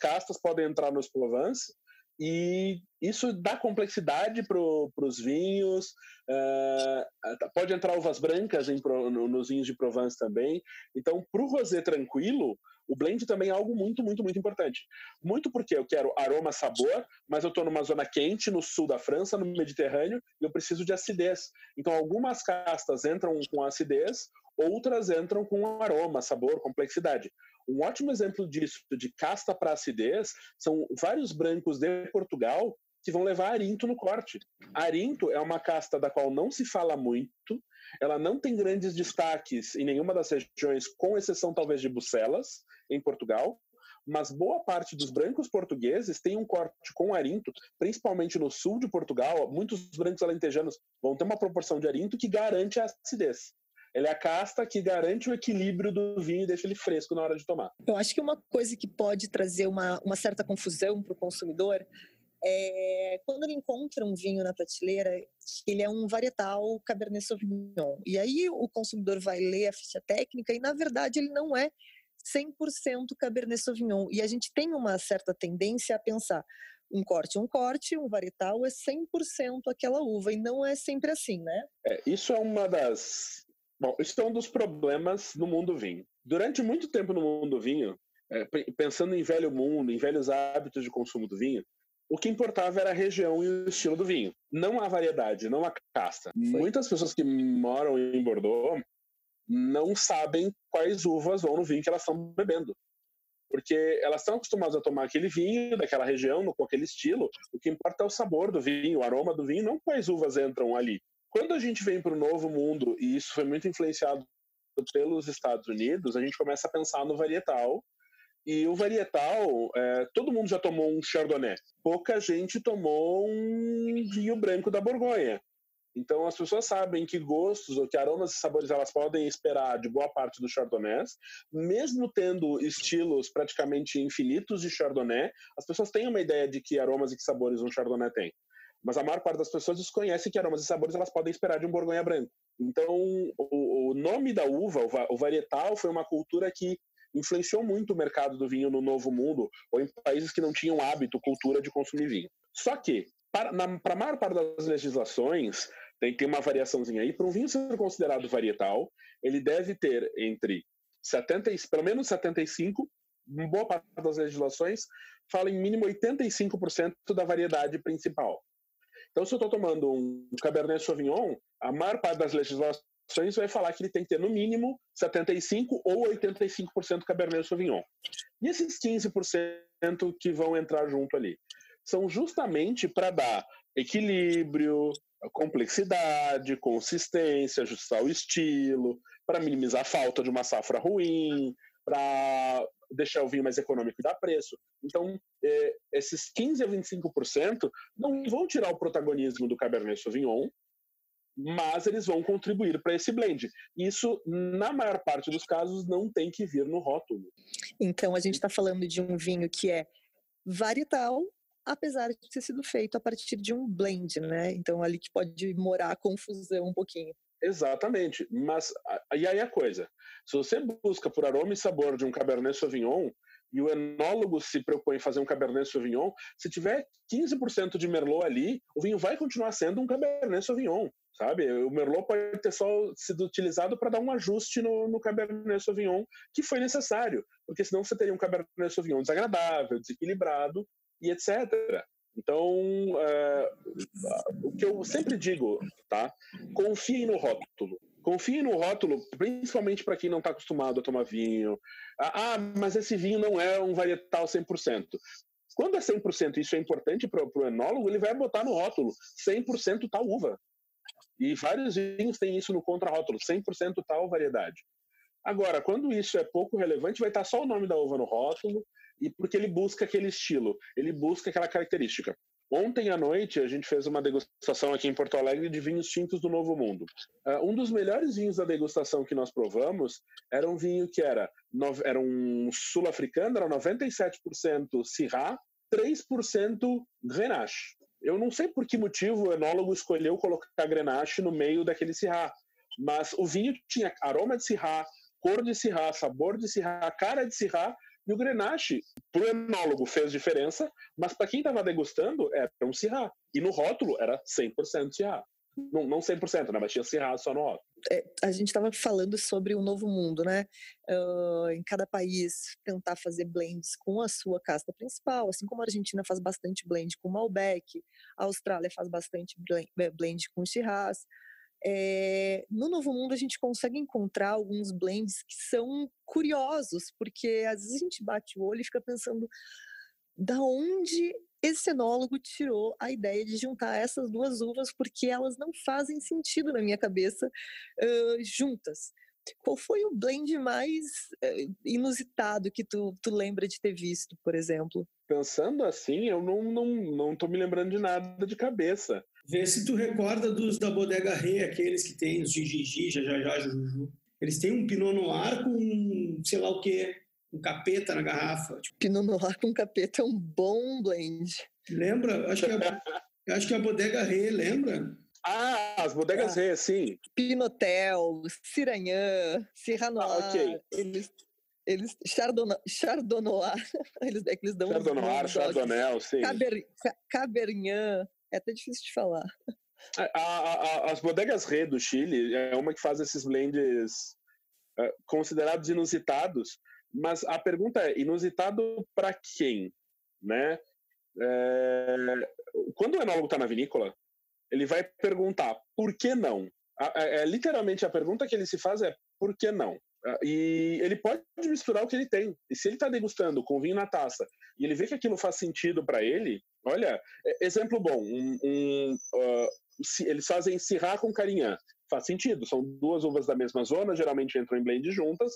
castas podem entrar nos Provence. E isso dá complexidade para os vinhos. Uh, pode entrar uvas brancas em, no, nos vinhos de Provence também. Então, para o rosé tranquilo, o blend também é algo muito, muito, muito importante. Muito porque eu quero aroma, sabor, mas eu estou numa zona quente, no sul da França, no Mediterrâneo, e eu preciso de acidez. Então, algumas castas entram com acidez, outras entram com aroma, sabor, complexidade. Um ótimo exemplo disso, de casta para acidez, são vários brancos de Portugal que vão levar arinto no corte. Arinto é uma casta da qual não se fala muito, ela não tem grandes destaques em nenhuma das regiões, com exceção talvez de Bucelas, em Portugal, mas boa parte dos brancos portugueses tem um corte com arinto, principalmente no sul de Portugal. Muitos brancos alentejanos vão ter uma proporção de arinto que garante a acidez. Ele é a casta que garante o equilíbrio do vinho e deixa ele fresco na hora de tomar. Eu acho que uma coisa que pode trazer uma, uma certa confusão para o consumidor é, quando ele encontra um vinho na prateleira, ele é um varietal Cabernet Sauvignon. E aí o consumidor vai ler a ficha técnica e, na verdade, ele não é 100% Cabernet Sauvignon. E a gente tem uma certa tendência a pensar um corte um corte, um varietal é 100% aquela uva, e não é sempre assim, né? É, isso é uma das... Bom, isso é um dos problemas no mundo vinho. Durante muito tempo no mundo vinho, é, pensando em velho mundo, em velhos hábitos de consumo do vinho, o que importava era a região e o estilo do vinho, não a variedade, não a casta. Muitas pessoas que moram em Bordeaux não sabem quais uvas vão no vinho que elas estão bebendo. Porque elas estão acostumadas a tomar aquele vinho daquela região, com aquele estilo. O que importa é o sabor do vinho, o aroma do vinho, não quais uvas entram ali. Quando a gente vem para o novo mundo, e isso foi muito influenciado pelos Estados Unidos, a gente começa a pensar no varietal e o varietal, é, todo mundo já tomou um Chardonnay. Pouca gente tomou um vinho branco da Borgonha. Então as pessoas sabem que gostos ou que aromas e sabores elas podem esperar de boa parte dos chardonnays, mesmo tendo estilos praticamente infinitos de chardonnay, as pessoas têm uma ideia de que aromas e que sabores um chardonnay tem. mas a maior parte das pessoas desconhece que aromas e sabores elas podem esperar de um Borgonha branco. Então, o, o nome da uva, o varietal, foi uma cultura que influenciou muito o mercado do vinho no Novo Mundo, ou em países que não tinham hábito, cultura de consumir vinho. Só que, para, na, a maior parte das legislações, tem, tem uma variaçãozinha aí. Para um vinho ser considerado varietal, ele deve ter entre 70, pelo menos 75, em boa parte das legislações, fala em mínimo 85% da variedade principal. Então, se eu estou tomando um Cabernet Sauvignon, a maior parte das legislações vai falar que ele tem que ter no mínimo 75 ou 85% Cabernet Sauvignon. E esses 15% que vão entrar junto ali são justamente para dar equilíbrio, complexidade, consistência, ajustar o estilo, para minimizar a falta de uma safra ruim, para deixar o vinho mais econômico e dar preço. Então, é, esses 15 a 25% não vão tirar o protagonismo do Cabernet Sauvignon, mas eles vão contribuir para esse blend. Isso, na maior parte dos casos, não tem que vir no rótulo. Então, a gente está falando de um vinho que é varietal, apesar de ter sido feito a partir de um blend, né? Então, ali que pode morar a confusão um pouquinho. Exatamente. Mas, e aí a coisa, se você busca por aroma e sabor de um Cabernet Sauvignon, e o enólogo se propõe em fazer um Cabernet Sauvignon, se tiver 15% de Merlot ali, o vinho vai continuar sendo um Cabernet Sauvignon sabe? O Merlot pode ter só sido utilizado para dar um ajuste no, no Cabernet Sauvignon que foi necessário, porque senão você teria um Cabernet Sauvignon desagradável, desequilibrado e etc. Então, é, o que eu sempre digo, tá? Confiem no rótulo. Confiem no rótulo, principalmente para quem não está acostumado a tomar vinho. Ah, ah, mas esse vinho não é um varietal 100%. Quando é 100%, isso é importante para o enólogo, ele vai botar no rótulo 100% tal uva. E vários vinhos têm isso no contrarótulo, 100% tal variedade. Agora, quando isso é pouco relevante, vai estar só o nome da uva no rótulo, e porque ele busca aquele estilo, ele busca aquela característica. Ontem à noite a gente fez uma degustação aqui em Porto Alegre de vinhos tintos do Novo Mundo. Uh, um dos melhores vinhos da degustação que nós provamos era um vinho que era, era um sul-africano, era 97% Syrah, 3% Grenache. Eu não sei por que motivo o enólogo escolheu colocar Grenache no meio daquele Syrah, mas o vinho tinha aroma de Syrah, cor de Syrah, sabor de Syrah, cara de Syrah, e o Grenache, para o enólogo, fez diferença, mas para quem estava degustando, era um Syrah. E no rótulo era 100% Syrah. Não, não 100%, né? Mas tinha Syrah só no rótulo. É, a gente estava falando sobre o novo mundo, né? Uh, em cada país tentar fazer blends com a sua casta principal, assim como a Argentina faz bastante blend com Malbec, a Austrália faz bastante blend com Shiraz. É, no Novo Mundo a gente consegue encontrar alguns blends que são curiosos, porque às vezes a gente bate o olho e fica pensando da onde esse enólogo tirou a ideia de juntar essas duas uvas, porque elas não fazem sentido na minha cabeça uh, juntas. Qual foi o blend mais uh, inusitado que tu, tu lembra de ter visto, por exemplo? Pensando assim, eu não, não, não tô me lembrando de nada de cabeça. Vê se tu recorda dos da Bodega Rei, aqueles que tem os Gigi, já, já, já, Juju. Eles têm um Pinot Noir com sei lá o que, um capeta na garrafa. Tipo. Pinot Noir com capeta é um bom blend. Lembra? Acho que a, acho que a Bodega Rei, lembra? Ah, as bodegas ah, Rê, sim. Pinotel, Ciranhã, Sierra Noir. Ah, okay. Eles, eles Chardonnay, Chardonnay *laughs* eles, é eles dão Chardonnay, Chardonnay, sim. Caber, Cabernet, é até difícil de falar. A, a, a, as bodegas Rê do Chile é uma que faz esses blends uh, considerados inusitados, mas a pergunta é, inusitado para quem? Né? É, quando o enólogo está na vinícola, ele vai perguntar por que não? É, literalmente a pergunta que ele se faz é por que não? E ele pode misturar o que ele tem. E se ele está degustando com vinho na taça e ele vê que aquilo faz sentido para ele, olha, é, exemplo bom, um, um, uh, eles fazem Syrah com Carignan. Faz sentido, são duas uvas da mesma zona, geralmente entram em blend juntas,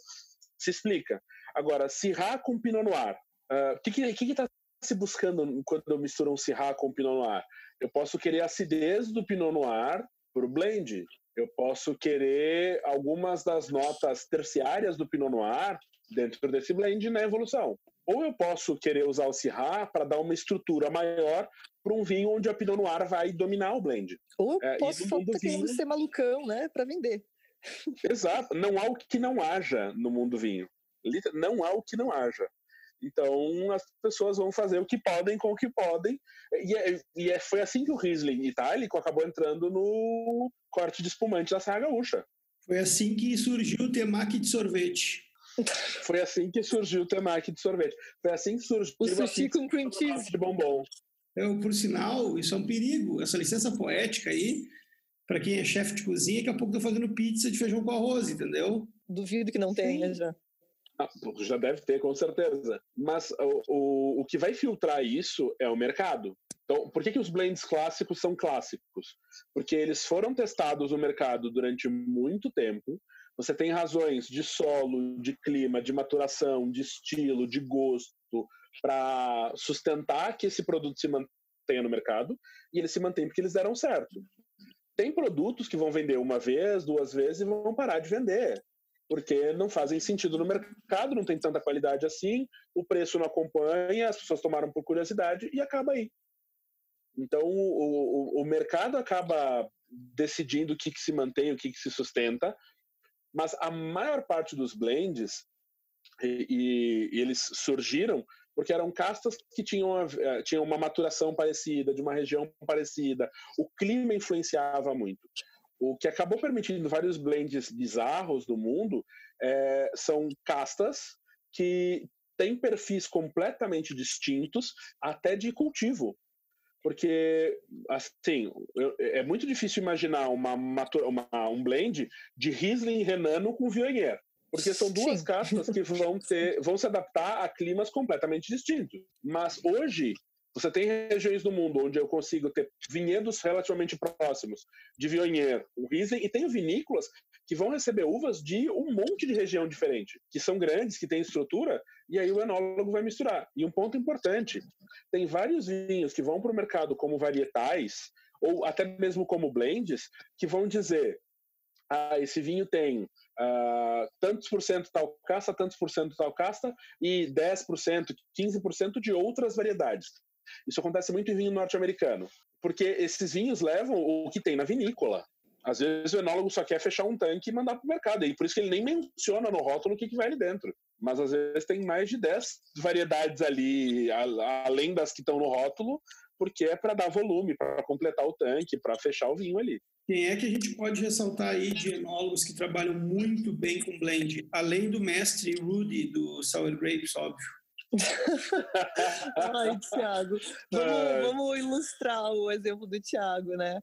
se explica. Agora, Syrah com Pinot Noir, o uh, que está se buscando quando eu misturo um Syrah com Pinot Noir? Eu posso querer a acidez do Pinot Noir para o blend. Eu posso querer algumas das notas terciárias do Pinot Noir dentro desse blend na evolução. Ou eu posso querer usar o Syrah para dar uma estrutura maior para um vinho onde a Pinot Noir vai dominar o blend. Ou é, posso só querendo ser malucão, né, para vender. *laughs* Exato. Não há o que não haja no mundo vinho. Não há o que não haja. Então as pessoas vão fazer o que podem com o que podem. E, é, e é, foi assim que o Riesling itálico acabou entrando no corte de espumante da Serra Gaúcha. Foi assim que surgiu o temaki *laughs* de sorvete. Foi assim que surgiu o temaki de sorvete. Foi assim que surgiu o sushi com cream cheese de bombom. Eu, por sinal, isso é um perigo. Essa licença poética aí, para quem é chefe de cozinha, daqui a pouco tá fazendo pizza de feijão com arroz, entendeu? Duvido que não tenha já. Ah, já deve ter, com certeza. Mas o, o, o que vai filtrar isso é o mercado. Então, por que, que os blends clássicos são clássicos? Porque eles foram testados no mercado durante muito tempo. Você tem razões de solo, de clima, de maturação, de estilo, de gosto, para sustentar que esse produto se mantenha no mercado, e ele se mantém porque eles deram certo. Tem produtos que vão vender uma vez, duas vezes e vão parar de vender porque não fazem sentido no mercado, não tem tanta qualidade assim, o preço não acompanha, as pessoas tomaram por curiosidade e acaba aí. Então o, o, o mercado acaba decidindo o que, que se mantém, o que, que se sustenta, mas a maior parte dos blends e, e, e eles surgiram porque eram castas que tinham, eh, tinham uma maturação parecida, de uma região parecida, o clima influenciava muito. O que acabou permitindo vários blends bizarros do mundo é, são castas que têm perfis completamente distintos, até de cultivo. Porque, assim, é muito difícil imaginar uma, uma, um blend de Riesling Renano com Viognier. Porque são duas Sim. castas que vão, ter, vão se adaptar a climas completamente distintos. Mas hoje, você tem regiões do mundo onde eu consigo ter vinhedos relativamente próximos de Viognier, o Riesling, e tenho vinícolas que vão receber uvas de um monte de região diferente, que são grandes, que têm estrutura, e aí o enólogo vai misturar. E um ponto importante, tem vários vinhos que vão para o mercado como varietais, ou até mesmo como blends, que vão dizer, ah, esse vinho tem uh, tantos por cento tal casta, tantos por cento tal casta, e 10%, 15% de outras variedades. Isso acontece muito em vinho norte-americano, porque esses vinhos levam o que tem na vinícola. Às vezes o enólogo só quer fechar um tanque e mandar para o mercado, e por isso que ele nem menciona no rótulo o que, que vai ali dentro. Mas às vezes tem mais de 10 variedades ali, além das que estão no rótulo, porque é para dar volume, para completar o tanque, para fechar o vinho ali. Quem é que a gente pode ressaltar aí de enólogos que trabalham muito bem com blend? Além do mestre Rudy, do Sour Grapes, óbvio. *laughs* Ai, Tiago. Vamos, vamos, ilustrar o exemplo do Tiago, né?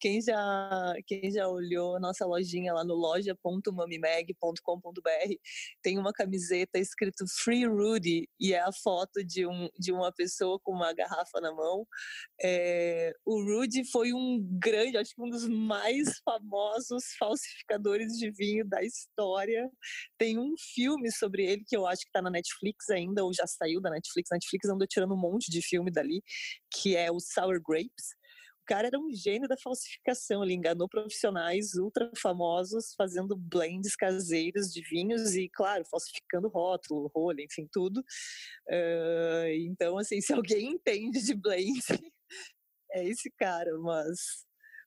Quem já, quem já olhou a nossa lojinha lá no loja.mamimeg.com.br tem uma camiseta escrito Free Rudy e é a foto de, um, de uma pessoa com uma garrafa na mão. É, o Rudy foi um grande, acho que um dos mais famosos falsificadores de vinho da história. Tem um filme sobre ele que eu acho que está na Netflix ainda, ou já saiu da Netflix. A Netflix andou tirando um monte de filme dali, que é o Sour Grapes. O cara era um gênio da falsificação, ele enganou profissionais ultra famosos fazendo blends caseiros de vinhos e, claro, falsificando rótulo, rolha, enfim, tudo. Uh, então, assim, *laughs* se alguém entende de blend, é esse cara, mas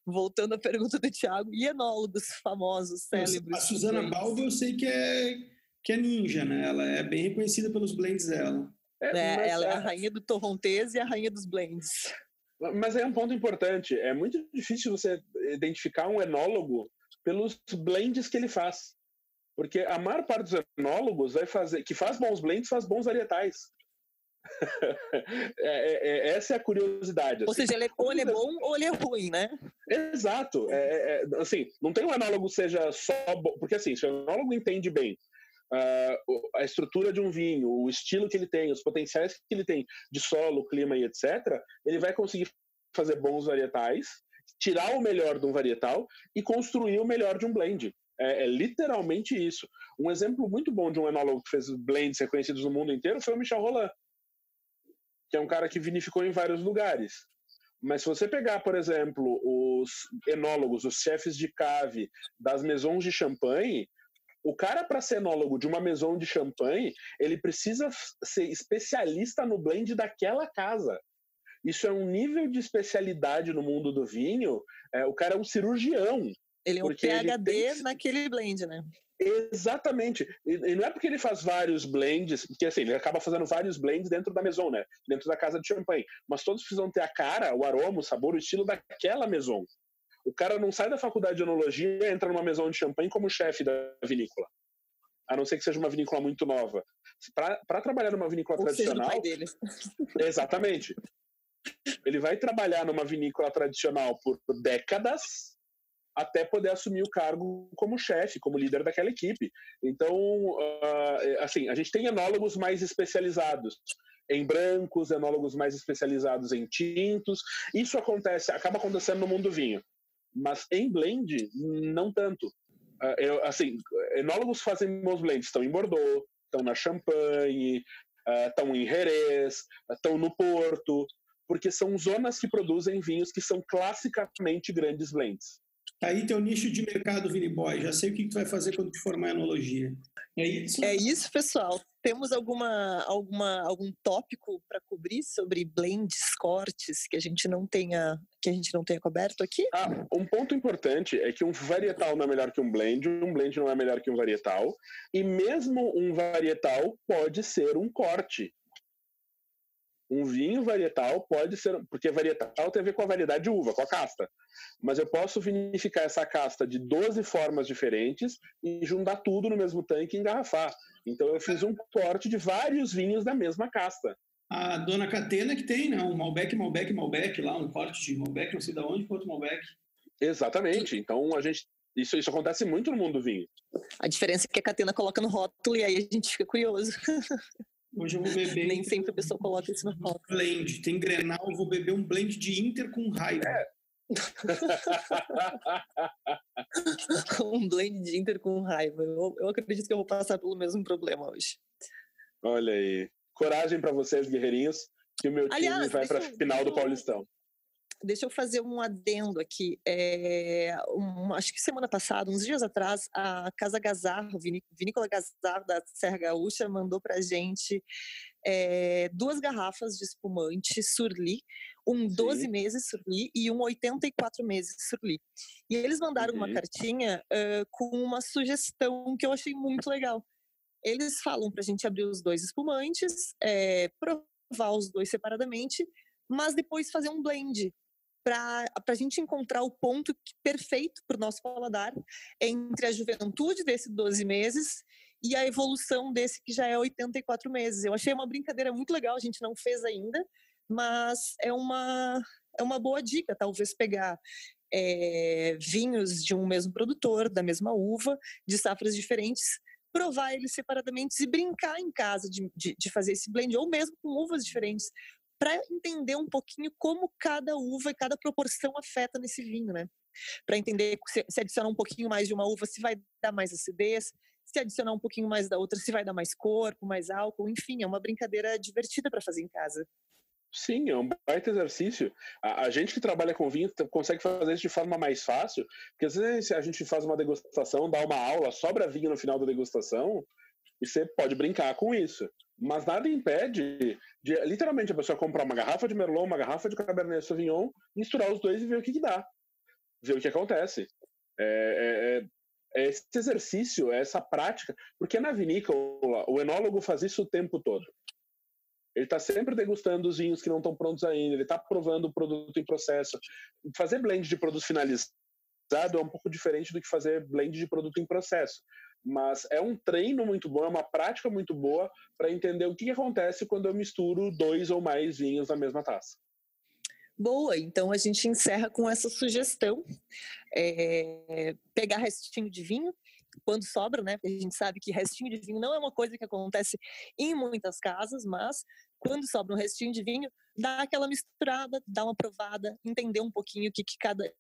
voltando à pergunta do Thiago, e enólogos famosos, célebres. A Suzana Balbo eu sei que é que é ninja, né? Ela é bem reconhecida pelos blends dela. É, é, ela é a rainha do torrontês e a rainha dos blends. Mas é um ponto importante. É muito difícil você identificar um enólogo pelos blends que ele faz. Porque a maior parte dos enólogos vai fazer, que faz bons blends, faz bons varietais. *laughs* É, é, é, essa é a curiosidade. Ou assim. seja, ele é, ou ele é bom ou ele é ruim, né? Exato. É, é, assim, não tem um enólogo seja só bom, porque assim, se o enólogo entende bem uh, a estrutura de um vinho, o estilo que ele tem, os potenciais que ele tem de solo, clima e etc., ele vai conseguir fazer bons varietais, tirar o melhor de um varietal e construir o melhor de um blend. É, é, literalmente isso. Um exemplo muito bom de um enólogo que fez blends reconhecidos no mundo inteiro foi o Michel Roland, que é um cara que vinificou em vários lugares. Mas se você pegar, por exemplo, os enólogos, os chefes de cave das maisons de champanhe, O cara, para ser enólogo de uma maison de champanhe, ele precisa ser especialista no blend daquela casa. Isso é um nível de especialidade no mundo do vinho. É, o cara é um cirurgião. Ele é um PhD tem... naquele blend, né? Exatamente. E, e, não é porque ele faz vários blends, porque assim, ele acaba fazendo vários blends dentro da maison, né? Dentro da casa de champanhe. Mas todos precisam ter a cara, o aroma, o sabor, o estilo daquela maison. O cara não sai da faculdade de enologia e entra numa maison de champanhe como chefe da vinícola. A não ser que seja uma vinícola muito nova. Para trabalhar numa vinícola Ou tradicional. Seja. *laughs* Exatamente. Ele vai trabalhar numa vinícola tradicional por décadas até poder assumir o cargo como chefe, como líder daquela equipe. Então, uh, assim, a gente tem enólogos mais especializados em brancos, enólogos mais especializados em tintos. Isso acontece, acaba acontecendo no mundo vinho, mas em blend não tanto. Uh, eu, assim, enólogos fazem bons blends, estão em Bordeaux, estão na Champagne, estão uh, em Jerez, estão no Porto, porque são zonas que produzem vinhos que são classicamente grandes blends. Tá aí teu nicho de mercado, Vini Boy. Já sei o que tu vai fazer quando te formar em enologia. É isso? É isso, pessoal. Temos alguma, alguma, algum tópico para cobrir sobre blends, cortes que a gente não tenha que a gente não tenha coberto aqui? Ah, um ponto importante é que um varietal não é melhor que um blend, um blend não é melhor que um varietal, e mesmo um varietal pode ser um corte. Um vinho varietal pode ser, porque varietal tem a ver com a variedade de uva, com a casta. Mas eu posso vinificar essa casta de 12 formas diferentes e juntar tudo no mesmo tanque e engarrafar. Então eu fiz um corte de vários vinhos da mesma casta. A dona Catena que tem, né? Um Malbec, Malbec, Malbec lá, um corte de Malbec, não sei de onde, quanto Malbec. Exatamente. Então a gente isso, isso acontece muito no mundo do vinho. A diferença é que a Catena coloca no rótulo e aí a gente fica curioso. *laughs* Hoje eu vou beber. Nem sempre a pessoa coloca isso no rótulo. *laughs* Blend. Tem Grenal, eu vou beber um blend de Inter com raiva. É. *laughs* um blend de Inter com raiva. Eu, eu acredito que eu vou passar pelo mesmo problema hoje. Olha aí. Coragem para vocês, guerreirinhos, que o meu Aliás, time vai para final do Paulistão deixa eu fazer um adendo aqui. É, um, acho que semana passada, uns dias atrás, a Casa Gazarro, Vinícola Gazarro da Serra Gaúcha, mandou para gente é, duas garrafas de espumante Surli, um Sim. 12 meses Surli e um 84 meses Surli. E eles mandaram uhum. uma cartinha uh, com uma sugestão que eu achei muito legal. Eles falam para a gente abrir os dois espumantes, é, provar os dois separadamente, mas depois fazer um blend para a gente encontrar o ponto perfeito para o nosso paladar entre a juventude desse 12 meses e a evolução desse que já é 84 meses. Eu achei uma brincadeira muito legal, a gente não fez ainda, mas é uma, é uma boa dica, talvez pegar é, vinhos de um mesmo produtor, da mesma uva, de safras diferentes, provar eles separadamente e brincar em casa de, de, de, fazer esse blend, ou mesmo com uvas diferentes, para entender um pouquinho como cada uva e cada proporção afeta nesse vinho, né? Para entender se, se adicionar um pouquinho mais de uma uva, se vai dar mais acidez, se adicionar um pouquinho mais da outra, se vai dar mais corpo, mais álcool, enfim, é uma brincadeira divertida para fazer em casa. Sim, é um baita exercício. A, a, gente que trabalha com vinho consegue fazer isso de forma mais fácil, porque às vezes a gente faz uma degustação, dá uma aula, sobra vinho no final da degustação, e você pode brincar com isso. Mas nada impede de, literalmente, a pessoa comprar uma garrafa de Merlot, uma garrafa de Cabernet Sauvignon, misturar os dois e ver o que, que dá. Ver o que acontece. É, é, é, é esse exercício, é essa prática, porque na vinícola o enólogo faz isso o tempo todo. Ele está sempre degustando os vinhos que não estão prontos ainda, ele está provando o produto em processo. Fazer blend de produto finalizado é um pouco diferente do que fazer blend de produto em processo mas é um treino muito bom, é uma prática muito boa para entender o que, acontece quando eu misturo dois ou mais vinhos na mesma taça. Boa, então a gente encerra com essa sugestão: é, pegar restinho de vinho, quando sobra, né? A gente sabe que restinho de vinho não é uma coisa que acontece em muitas casas, mas quando sobra um restinho de vinho, dá aquela misturada, dá uma provada, entender um pouquinho o que, que cada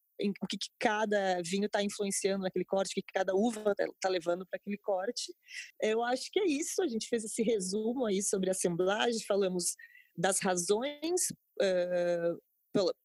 o que, que cada vinho está influenciando naquele corte, o que, que cada uva está tá levando para aquele corte. Eu acho que é isso. A gente fez esse resumo aí sobre a assemblagem, falamos das razões uh,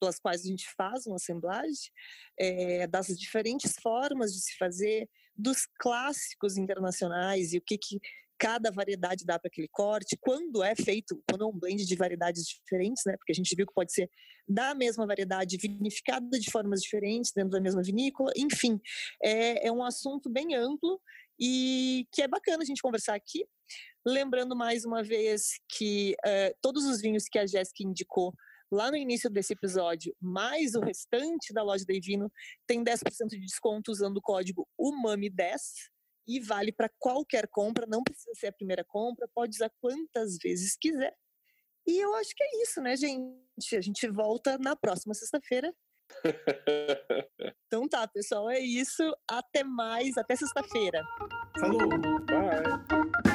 pelas quais a gente faz uma assemblagem, é, das diferentes formas de se fazer, dos clássicos internacionais e o que, que cada variedade dá para aquele corte, quando é feito, quando é um blend de variedades diferentes, né? Porque a gente viu que pode ser da mesma variedade vinificada de formas diferentes dentro da mesma vinícola, enfim, é, é um assunto bem amplo e que é bacana a gente conversar aqui. Lembrando mais uma vez que uh, todos os vinhos que a Jéssica indicou lá no início desse episódio, mais o restante da loja da Evino, tem 10% de desconto usando o código UMAMI10 e vale para qualquer compra, não precisa ser a primeira compra, pode usar quantas vezes quiser. E eu acho que é isso, né, gente? A gente volta na próxima sexta-feira. então tá, pessoal, é isso. Até mais, até sexta-feira. Falou. Bye.